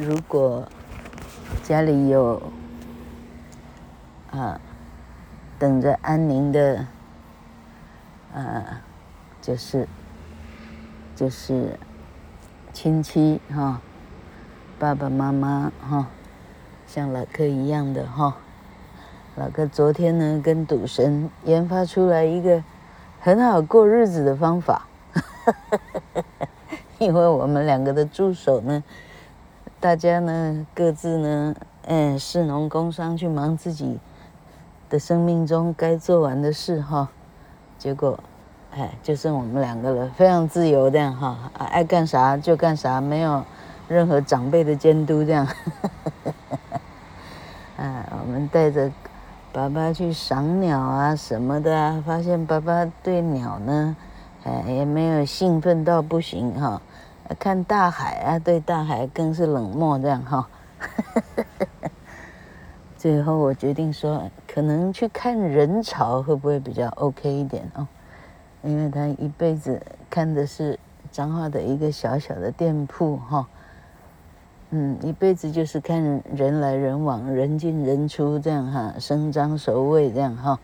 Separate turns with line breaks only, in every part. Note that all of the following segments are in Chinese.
如果家里有啊，等着安宁的，啊，就是就是亲戚哈，爸爸妈妈哈，像老哥一样的哈。老哥昨天呢，跟赌神研发出来一个很好过日子的方法，因为我们两个的助手呢，大家呢各自呢，嗯，士农工商去忙自己的生命中该做完的事哈，结果，哎，就剩我们两个了，非常自由这样哈，爱干啥就干啥，没有任何长辈的监督这样，啊，我们带着。爸爸去赏鸟啊什么的啊，发现爸爸对鸟呢，哎也没有兴奋到不行哈。看大海啊，对大海更是冷漠这样哈。最后我决定说，可能去看人潮会不会比较 OK 一点哦？因为他一辈子看的是彰化的一个小小的店铺哈。嗯，一辈子就是看人来人往，人进人出这样哈，伸张守卫这样哈。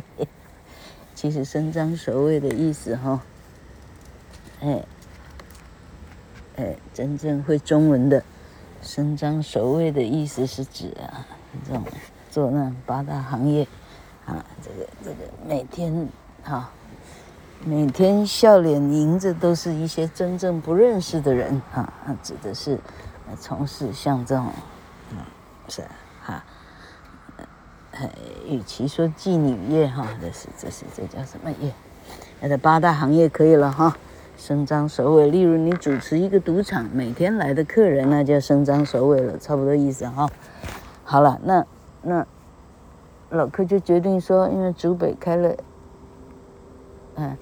其实伸张守卫的意思哈，哎，哎，真正会中文的伸张守卫的意思是指啊，这种做那八大行业啊，这个这个每天哈。每天笑脸迎着都是一些真正不认识的人啊，指的是从事像这种，嗯，是哈，呃，与其说妓女业哈，这是这是这叫什么业？那这八大行业可以了哈，伸张首尾。例如你主持一个赌场，每天来的客人那叫伸张首尾了，差不多意思哈。好了，那那老客就决定说，因为竹北开了，嗯。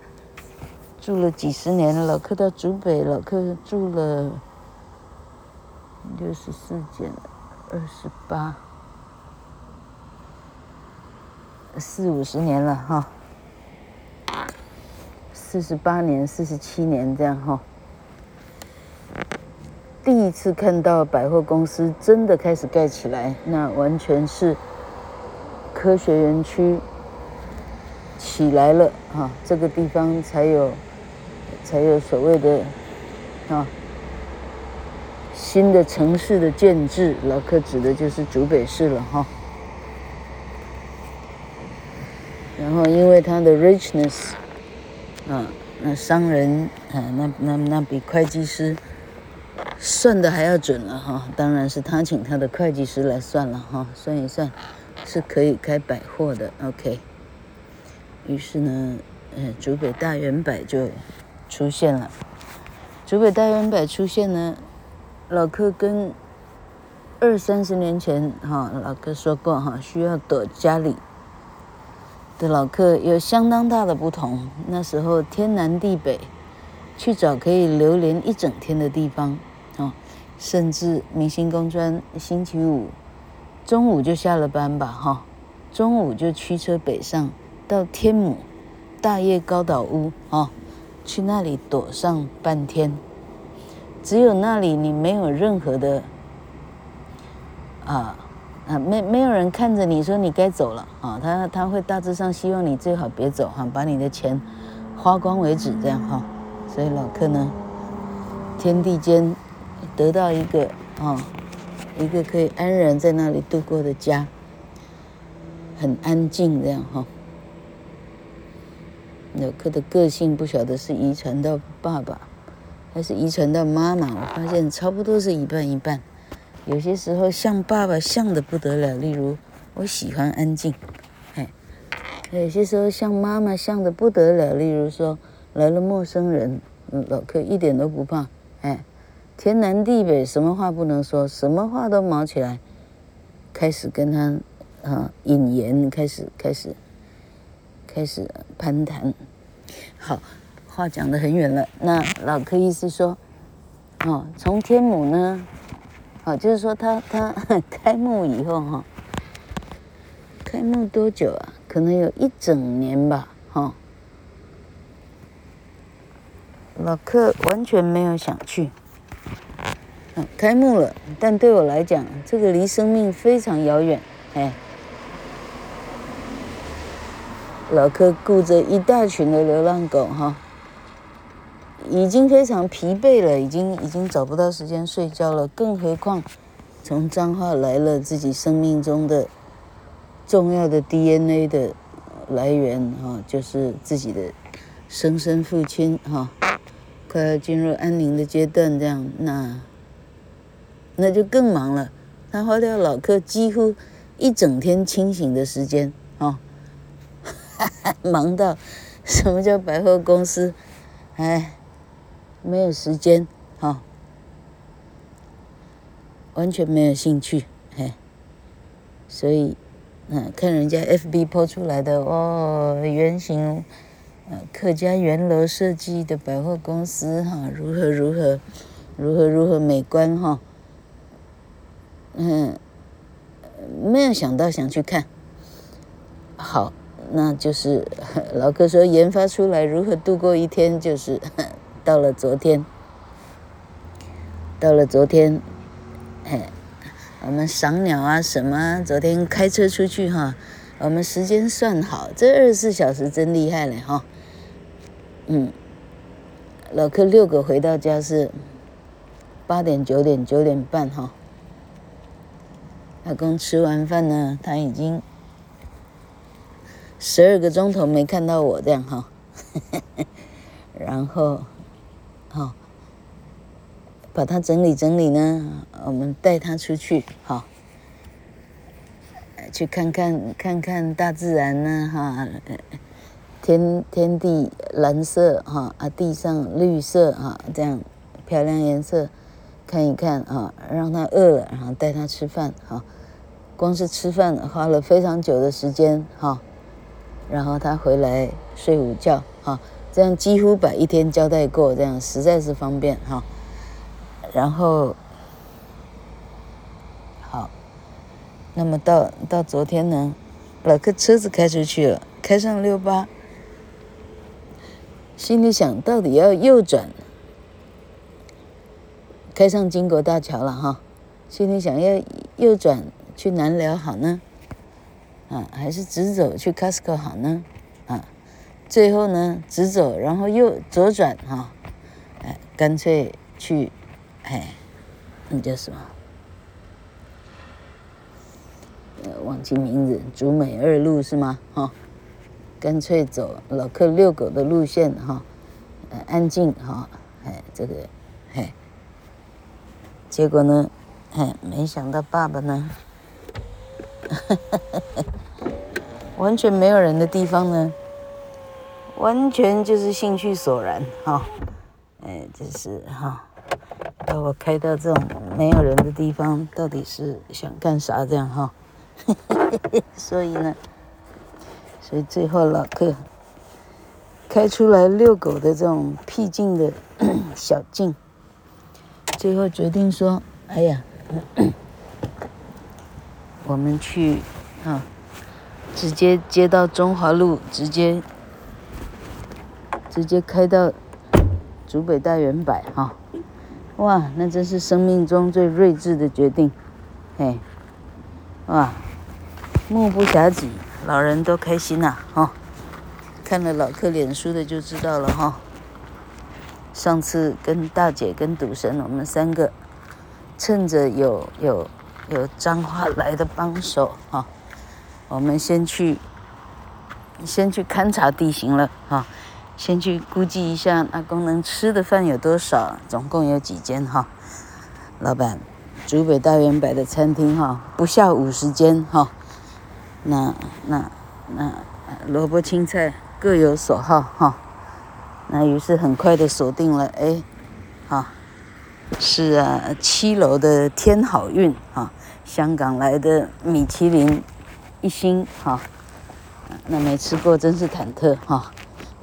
住了几十年了，老客到竹北，老客住了六十四减二十八，四五十年了哈，四十八年、四十七年这样哈。第一次看到百货公司真的开始盖起来，那完全是科学园区起来了哈，这个地方才有。才有所谓的啊新的城市的建制，老客指的就是竹北市了哈。然后因为它的 richness，啊，那商人啊，那那那比会计师算的还要准了哈。当然是他请他的会计师来算了哈，算一算是可以开百货的。OK，于是呢，呃，竹北大圆百就。出现了，竹北大圆百出现呢，老柯跟二三十年前哈，老柯说过哈，需要躲家里的老客有相当大的不同。那时候天南地北，去找可以流连一整天的地方啊，甚至明星工专星期五中午就下了班吧哈，中午就驱车北上到天母大叶高岛屋啊。去那里躲上半天，只有那里你没有任何的啊啊没没有人看着你说你该走了啊，他他会大致上希望你最好别走哈，把你的钱花光为止这样哈，所以老柯呢，天地间得到一个啊一个可以安然在那里度过的家，很安静这样哈。老柯的个性不晓得是遗传到爸爸，还是遗传到妈妈。我发现差不多是一半一半。有些时候像爸爸像的不得了，例如我喜欢安静，哎；有些时候像妈妈像的不得了，例如说来了陌生人，老柯一点都不怕，哎，天南地北什么话不能说，什么话都毛起来，开始跟他啊引言，开始开始。开始攀谈，好，话讲得很远了。那老柯意思说，哦，从天母呢，好，就是说他他 开幕以后哈，开幕多久啊？可能有一整年吧，哈。老柯完全没有想去，开幕了，但对我来讲，这个离生命非常遥远。哎，老柯顾着一大群的流浪狗，哈，已经非常疲惫了，已经已经找不到时间睡觉了，更何况从彰化来了自己生命中的重要的 DNA 的来源，哈，就是自己的生身父亲，哈，快要进入安宁的阶段，这样那。那就更忙了，他花掉老柯几乎一整天清醒的时间啊，哦、忙到什么叫百货公司，哎，没有时间哈、完全没有兴趣，嘿，所以，嗯，看人家 FB 抛出来的哦，圆形，呃，客家圆楼设计的百货公司哈、如何如何，如何如何美观哈。嗯，没有想到想去看。好，那就是老哥说研发出来如何度过一天，就是到了昨天，到了昨天，嘿，我们赏鸟啊什么，昨天开车出去哈，我们时间算好，这二十四小时真厉害了哈。嗯，老柯六个回到家是八点九点九点半哈。老公吃完饭呢，他已经十二个钟头没看到我这样哈，然后，好，把它整理整理呢，我们带它出去哈，去看看看看大自然呢哈，天天地蓝色哈。啊，地上绿色哈，这样漂亮颜色看一看啊，让它饿了，然后带它吃饭哈。光是吃饭花了非常久的时间哈，然后它回来睡午觉哈，这样几乎把一天交代过，这样实在是方便哈。然后好，那么到到昨天呢，老柯车子开出去了，开上六八，心里想到底要右转，开上金国大桥了哈，心里想要右转。去南寮好呢，啊，还是直走去 Costco 好呢，最后呢，直走，然后右左转哈，哎，干脆去，哎，那叫什么？呃，忘记名字，竹美二路是吗？哈，干脆走老客遛狗的路线哈，呃，安静哈，哎，这个，哎，结果呢，哎，没想到爸爸呢。完全没有人的地方呢，完全就是兴趣索然哈，哎，就是哈，把我开到这种没有人的地方，到底是想干啥这样哈？所以呢，所以最后老客开出来遛狗的这种僻静的 小径，最后决定说，哎呀。我们去啊，直接接到中华路，直接直接开到竹北大远百哈，哇，那真是生命中最睿智的决定，嘿，哇，目不暇给，老人都开心呐，哈，看了老客脸书的就知道了哈。上次跟大姐跟赌神，我们三个趁着有有。有彰化来的帮手哈，我们先去，先去勘察地形了哈，先去估计一下阿公能吃的饭有多少，总共有几间哈。老板，竹北大圆百的餐厅哈，不下五十间哈。那那那萝卜青菜各有所好哈。那于是很快的锁定了哎，哈，是啊，七楼的天好运哈。香港来的米其林一星哈，那没吃过真是忐忑哈。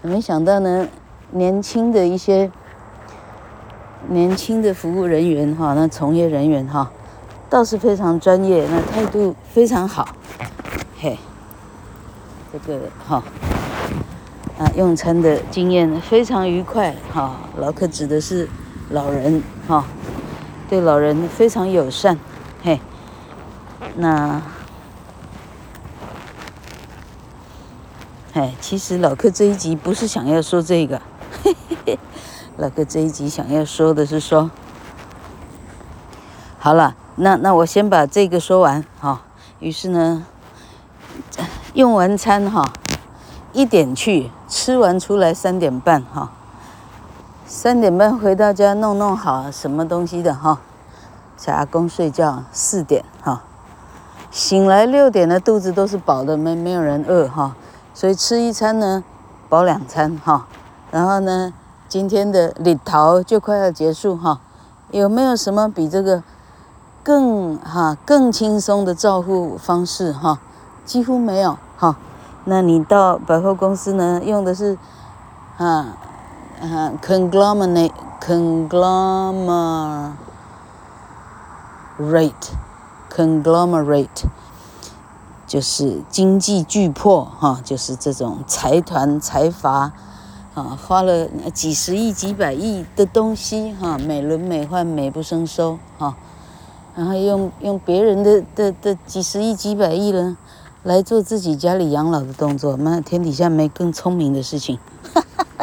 没想到呢，年轻的一些年轻的服务人员哈，那从业人员哈，倒是非常专业，那态度非常好。嘿，这个哈啊，用餐的经验非常愉快哈。老客指的是老人哈。对老人非常友善，嘿，那，哎，其实老克这一集不是想要说这个，嘿嘿嘿，老克这一集想要说的是说，好了，那那我先把这个说完哈。于是呢，用完餐哈，一点去，吃完出来三点半哈。三点半回到家，弄弄好什么东西的哈，小阿公睡觉四点哈，醒来六点的肚子都是饱的，没没有人饿哈，所以吃一餐呢，饱两餐哈。然后呢，今天的礼桃就快要结束哈，有没有什么比这个更哈更轻松的照护方式哈？几乎没有哈。那你到百货公司呢，用的是啊。啊 conglomerate, conglomerate, conglomerate，就是经济巨破哈，就是这种财团财阀啊，花了几十亿、几百亿的东西哈，美轮美奂、美不胜收哈，然后用用别人的的的几十亿、几百亿呢，来做自己家里养老的动作，那天底下没更聪明的事情。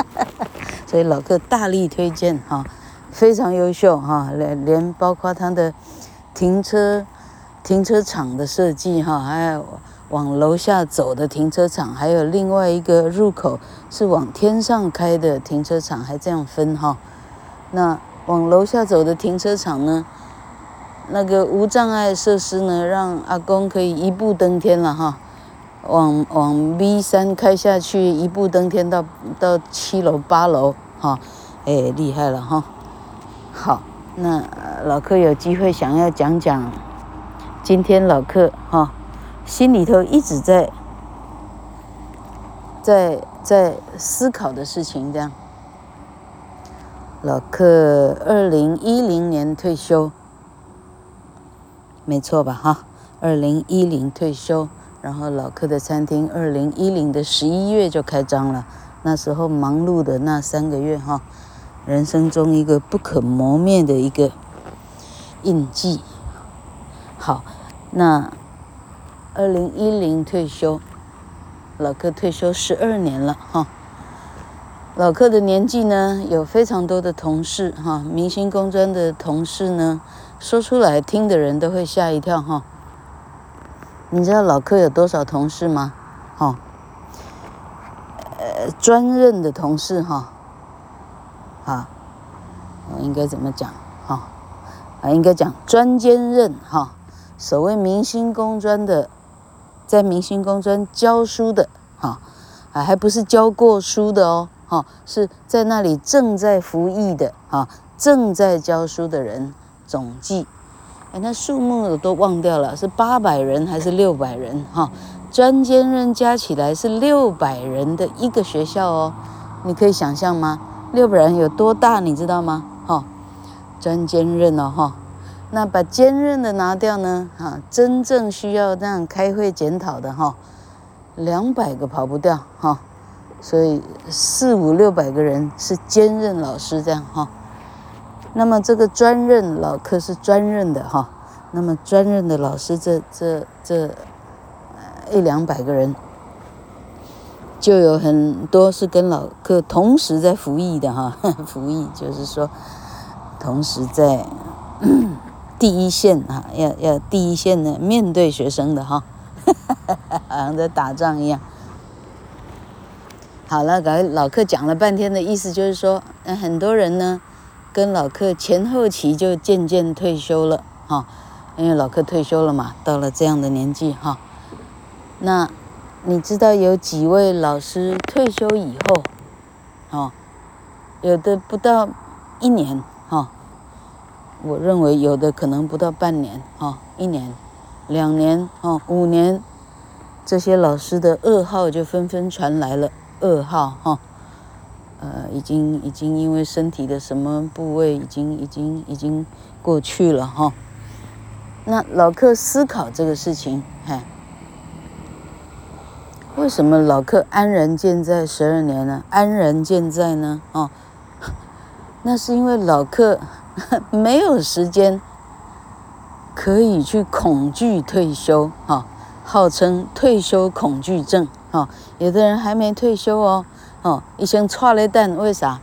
所以老克大力推荐哈，非常优秀哈，连连包括他的停车停车场的设计哈，还有往楼下走的停车场，还有另外一个入口是往天上开的停车场，还这样分哈。那往楼下走的停车场呢，那个无障碍设施呢，让阿公可以一步登天了哈。往往 V 三开下去，一步登天到到七楼八楼，哈，哎，厉害了哈。好，那老克有机会想要讲讲，今天老客哈心里头一直在在在思考的事情，这样。老客二零一零年退休，没错吧？哈，二零一零退休。然后老客的餐厅，二零一零的十一月就开张了。那时候忙碌的那三个月，哈，人生中一个不可磨灭的一个印记。好，那二零一零退休，老克退休十二年了，哈。老克的年纪呢，有非常多的同事，哈，明星工专的同事呢，说出来听的人都会吓一跳，哈。你知道老克有多少同事吗？哈，呃，专任的同事哈，啊，我应该怎么讲？哈，啊，应该讲专兼任哈。所谓明星工专的，在明星工专教书的哈，啊，还不是教过书的哦，哈，是在那里正在服役的哈，正在教书的人总计。哎，那数目我都忘掉了，是八百人还是六百人？哈，专兼任加起来是六百人的一个学校哦，你可以想象吗？六百人有多大，你知道吗？哈，专兼任哦，哈，那把兼任的拿掉呢？哈，真正需要这样开会检讨的哈，两百个跑不掉哈，所以四五六百个人是兼任老师这样哈。那么这个专任老克是专任的哈，那么专任的老师这这这一两百个人，就有很多是跟老克同时在服役的哈，服役就是说同时在第一线啊，要要第一线的面对学生的哈，好像在打仗一样。好了，刚才老克讲了半天的意思就是说，嗯，很多人呢。跟老克前后期就渐渐退休了哈，因为老克退休了嘛，到了这样的年纪哈。那你知道有几位老师退休以后，哦，有的不到一年，我认为有的可能不到半年哈，一年、两年哦、五年，这些老师的噩耗就纷纷传来了，噩耗哈。呃，已经已经因为身体的什么部位已经已经已经过去了哈。那老克思考这个事情，嗨，为什么老克安然健在十二年呢？安然健在呢？哦，那是因为老克 没有时间可以去恐惧退休哈，号称退休恐惧症哈。有的人还没退休哦，哦，一先剉咧等，为啥？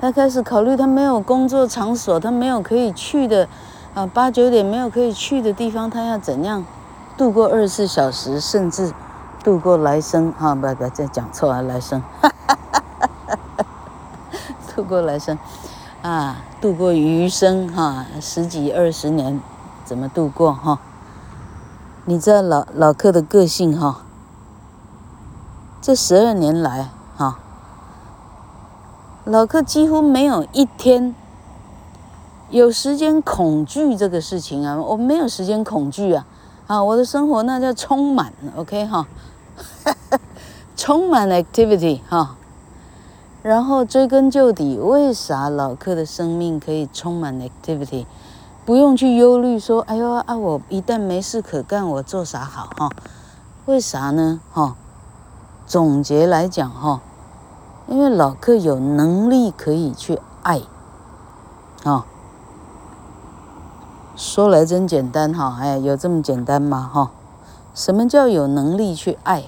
他开始考虑，他没有工作场所，他没有可以去的啊，八九点没有可以去的地方，他要怎样度过二十四小时，甚至度过来生啊？不不，再讲错了，来生，哈哈哈哈哈，度过来生啊，度过余生哈、十几二十年怎么度过哈、你知道老老克的个性哈、这十二年来哈。老克几乎没有一天有时间恐惧这个事情啊，我没有时间恐惧啊，啊，我的生活那叫充满，OK 哈，充满 activity 哈，然后追根究底，为啥老克的生命可以充满 activity？不用去忧虑说，哎呦啊，我一旦没事可干，我做啥好哈？为啥呢？哈，总结来讲哈。因为老克有能力可以去爱，啊、说来真简单哈，哎，有这么简单吗？哈，什么叫有能力去爱？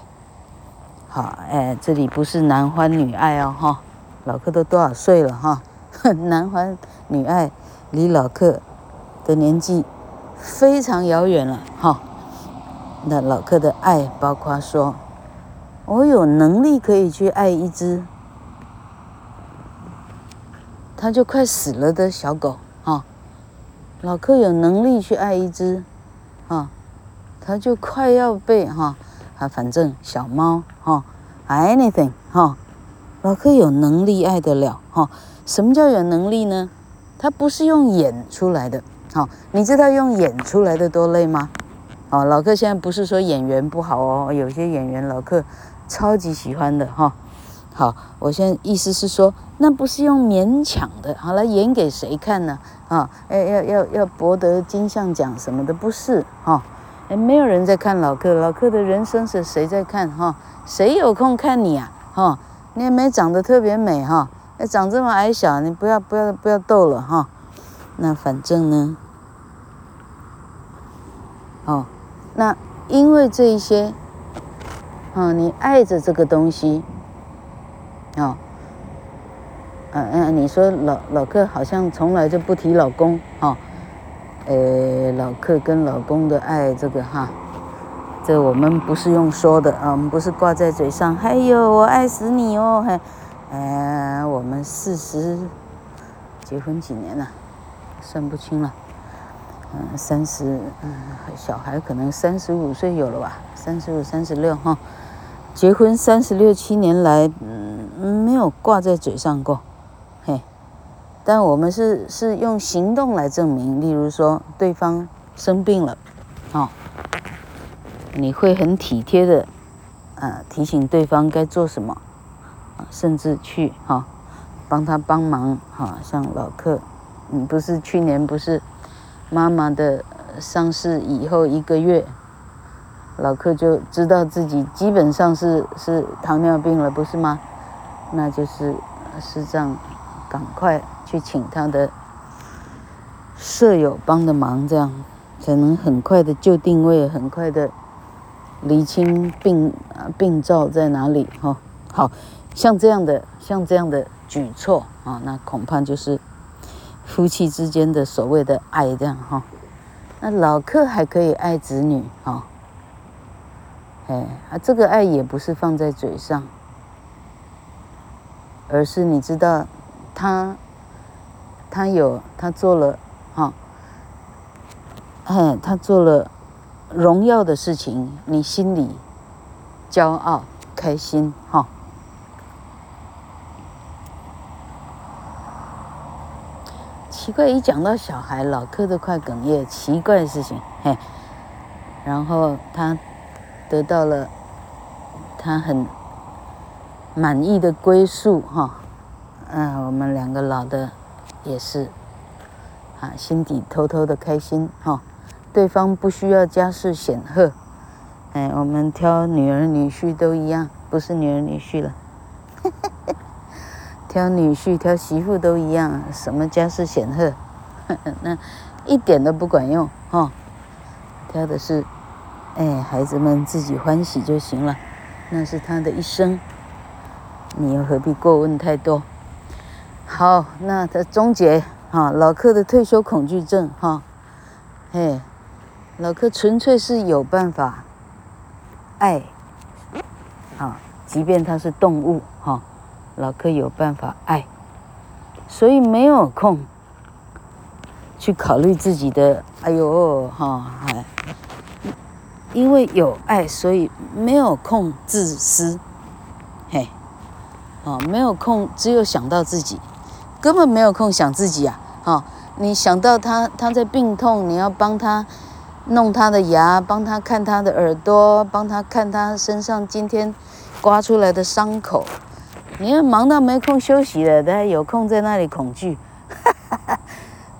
好，哎，这里不是男欢女爱哦，哈，老克都多少岁了哈？男欢女爱离老克的年纪非常遥远了哈。那老克的爱包括说，我有能力可以去爱一只。他就快死了的小狗，哈，老克有能力去爱一只，哈，他就快要被哈，啊，反正小猫，，anything，哈，老克有能力爱得了，哈，什么叫有能力呢？他不是用演出来的，好，你知道用演出来的多累吗？哦，老克现在不是说演员不好哦，有些演员老克超级喜欢的，哈。好，我现在意思是说，那不是用勉强的，好来演给谁看呢？啊，要要要要博得金像奖什么的，不是哈？哎，没有人在看老克，老克的人生是谁在看哈？谁有空看你啊？哈，你也没长得特别美哈，哎，长这么矮小，你不要不要不要逗了哈。那反正呢，哦，那因为这一些，啊，你爱着这个东西。哦，嗯、嗯，你说老老克好像从来就不提老公哈，呃、老客跟老公的爱这个哈，这我们不是用说的啊，我们不是挂在嘴上，还、哎、有我爱死你哦，还，呃，我们四十结婚几年了，算不清了，嗯，三十，嗯，小孩可能三十五岁有了吧，三十五、三十六哈。结婚三十六七年来，嗯，没有挂在嘴上过，但我们是是用行动来证明。例如说，对方生病了，哦，你会很体贴的，呃，提醒对方该做什么，啊，甚至去哈、哦，帮他帮忙，哈、像老客，嗯，不是去年不是妈妈的丧事以后一个月。老客就知道自己基本上是是糖尿病了，不是吗？那就是是这样赶快去请他的舍友帮的忙，这样才能很快的就定位，很快的厘清病啊病灶在哪里哈。好像这样的像这样的举措啊，那恐怕就是夫妻之间的所谓的爱这样哈。那老客还可以爱子女哈。哎，啊，这个爱也不是放在嘴上，而是你知道，他，他有他做了，哈，哎，他做了荣耀的事情，你心里骄傲开心，哈。奇怪，一讲到小孩，老克都快哽咽，奇怪的事情，嘿，然后他。得到了他很满意的归宿哈，嗯，我们两个老的也是啊，心底偷偷的开心哈。对方不需要家世显赫，哎，我们挑女儿女婿都一样，不是女儿女婿了，挑女婿挑媳妇都一样，什么家世显赫，那一点都不管用哈。挑的是，哎，孩子们自己欢喜就行了，那是他的一生，你又何必过问太多？好，那他终结哈，老克的退休恐惧症哈，嘿，老克纯粹是有办法爱，啊，即便他是动物哈，老克有办法爱，所以没有空去考虑自己的，哎呦哈，因为有爱，所以没有空自私，嘿，啊，没有空，只有想到自己。根本没有空想自己啊！哈，你想到他他在病痛，你要帮他弄他的牙，帮他看他的耳朵，帮他看他身上今天刮出来的伤口，你要忙到没空休息了，他有空在那里恐惧，哈哈哈，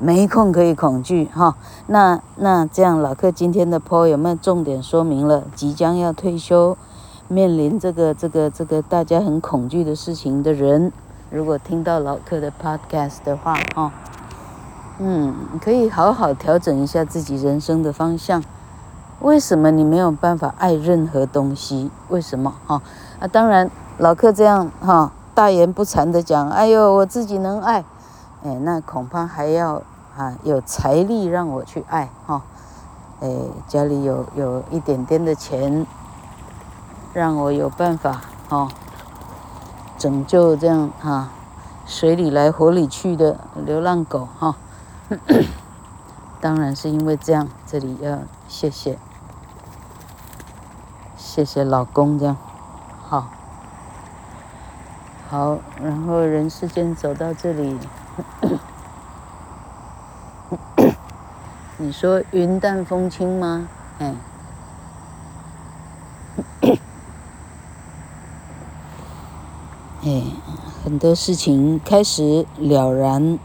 没空可以恐惧哈。那那这样，老克今天的坡有没有重点说明了即将要退休，面临这个这个这个大家很恐惧的事情的人？如果听到老克的 podcast 的话，哈，嗯，可以好好调整一下自己人生的方向。为什么你没有办法爱任何东西？为什么？哈啊，当然，老克这样哈大言不惭的讲，哎呦，我自己能爱，哎，那恐怕还要啊有财力让我去爱哈，哎，家里有有一点点的钱，让我有办法哈。拯救这样哈，水里来火里去的流浪狗哈，当然是因为这样，这里要谢谢，谢谢老公这样，好，好，然后人世间走到这里，你说云淡风轻吗？哎，很多事情开始了然，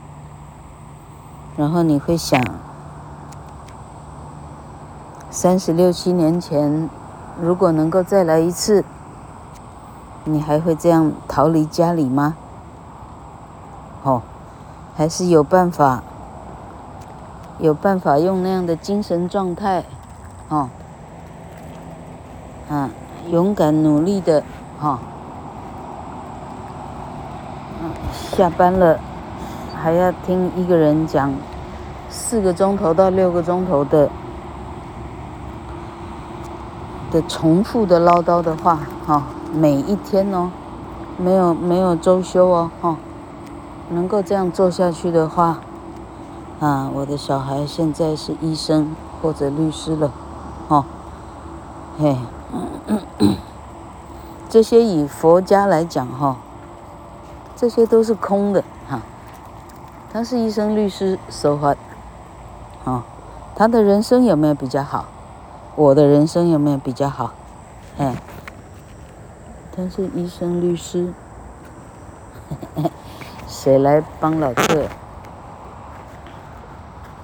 然后你会想，三十六七年前，如果能够再来一次，你还会这样逃离家里吗？哦，还是有办法，有办法用那样的精神状态，哦，啊，勇敢努力的，哈、哦。下班了，还要听一个人讲四个钟头到六个钟头的的重复的唠叨的话，哈，每一天哦，没有没有周休哦，哈，能够这样做下去的话，啊，我的小孩现在是医生或者律师了，哈，嘿，这些以佛家来讲，哈。这些都是空的哈，他是医生、律师、so what，啊，他的人生有没有比较好？我的人生有没有比较好？哎，他是医生、律师，谁来帮老克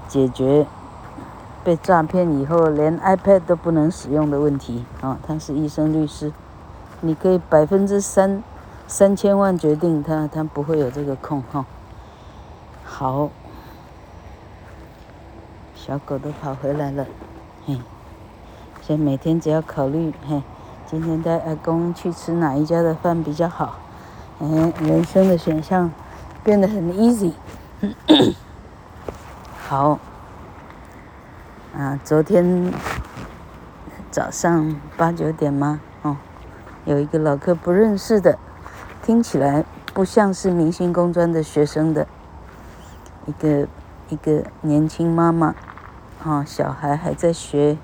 解决被诈骗以后连 iPad 都不能使用的问题？啊，他是医生、律师，你可以百分之三。三千万决定他，他不会有这个空哈。好，小狗都跑回来了，嘿，所以每天只要考虑，嘿，今天带阿公去吃哪一家的饭比较好，嗯，人生的选项变得很 easy。好，啊，昨天早上八九点吗？哦，有一个老客不认识的。听起来不像是明星工专的学生的一个一个年轻妈妈，啊，小孩还在学，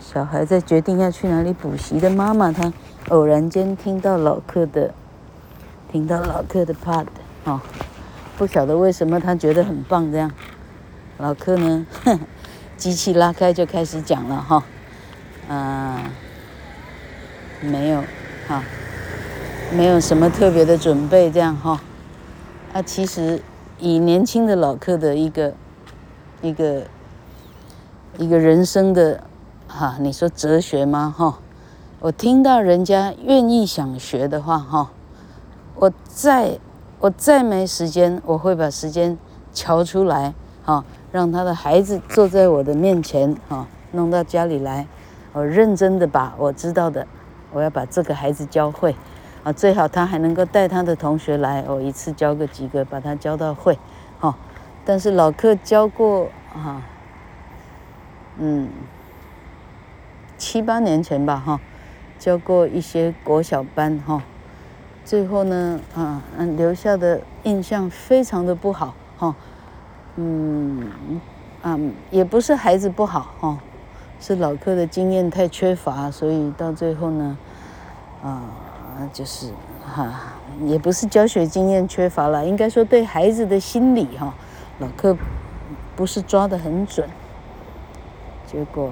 小孩在决定要去哪里补习的妈妈，她偶然间听到老克的，听到老克的 pod，啊，不晓得为什么她觉得很棒这样，老克呢，机器拉开就开始讲了哈，啊，没有，哈。没有什么特别的准备，这样哈。啊，其实以年轻的老客的一个一个一个人生的哈，你说哲学吗？哈，我听到人家愿意想学的话，哈，我再我再没时间，我会把时间瞧出来，哈，让他的孩子坐在我的面前，哈，弄到家里来，我认真的把我知道的，我要把这个孩子教会，啊，最好他还能够带他的同学来，我一次教个几个，把他教到会，哈。但是老客教过，啊，嗯，七八年前吧，哈，教过一些国小班，哈。最后呢，啊，嗯，留下的印象非常的不好，哈，嗯，啊，也不是孩子不好，哈，是老客的经验太缺乏，所以到最后呢，啊，就是哈，也不是教学经验缺乏了，应该说对孩子的心理，哈，老克不是抓得很准，结果，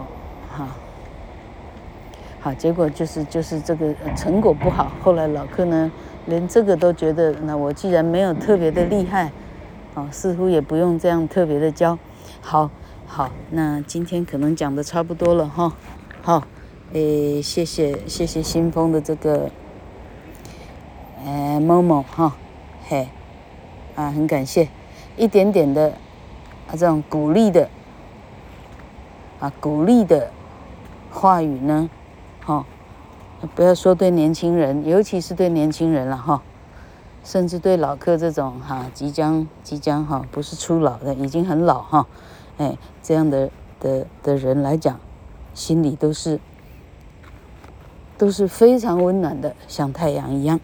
哈。好，结果就是就是这个成果不好。后来老克呢，连这个都觉得，那我既然没有特别的厉害，啊，似乎也不用这样特别的教。好，好，那今天可能讲的差不多了哈。好，诶，谢谢谢谢新风的这个，呃，某某哈，嘿，啊，很感谢，一点点的啊这种鼓励的，啊鼓励的话语呢。哈，不要说对年轻人，尤其是对年轻人了哈，甚至对老客这种哈，即将即将哈，不是初老的，已经很老哈，哎，这样的的的人来讲，心里都是都是非常温暖的，像太阳一样。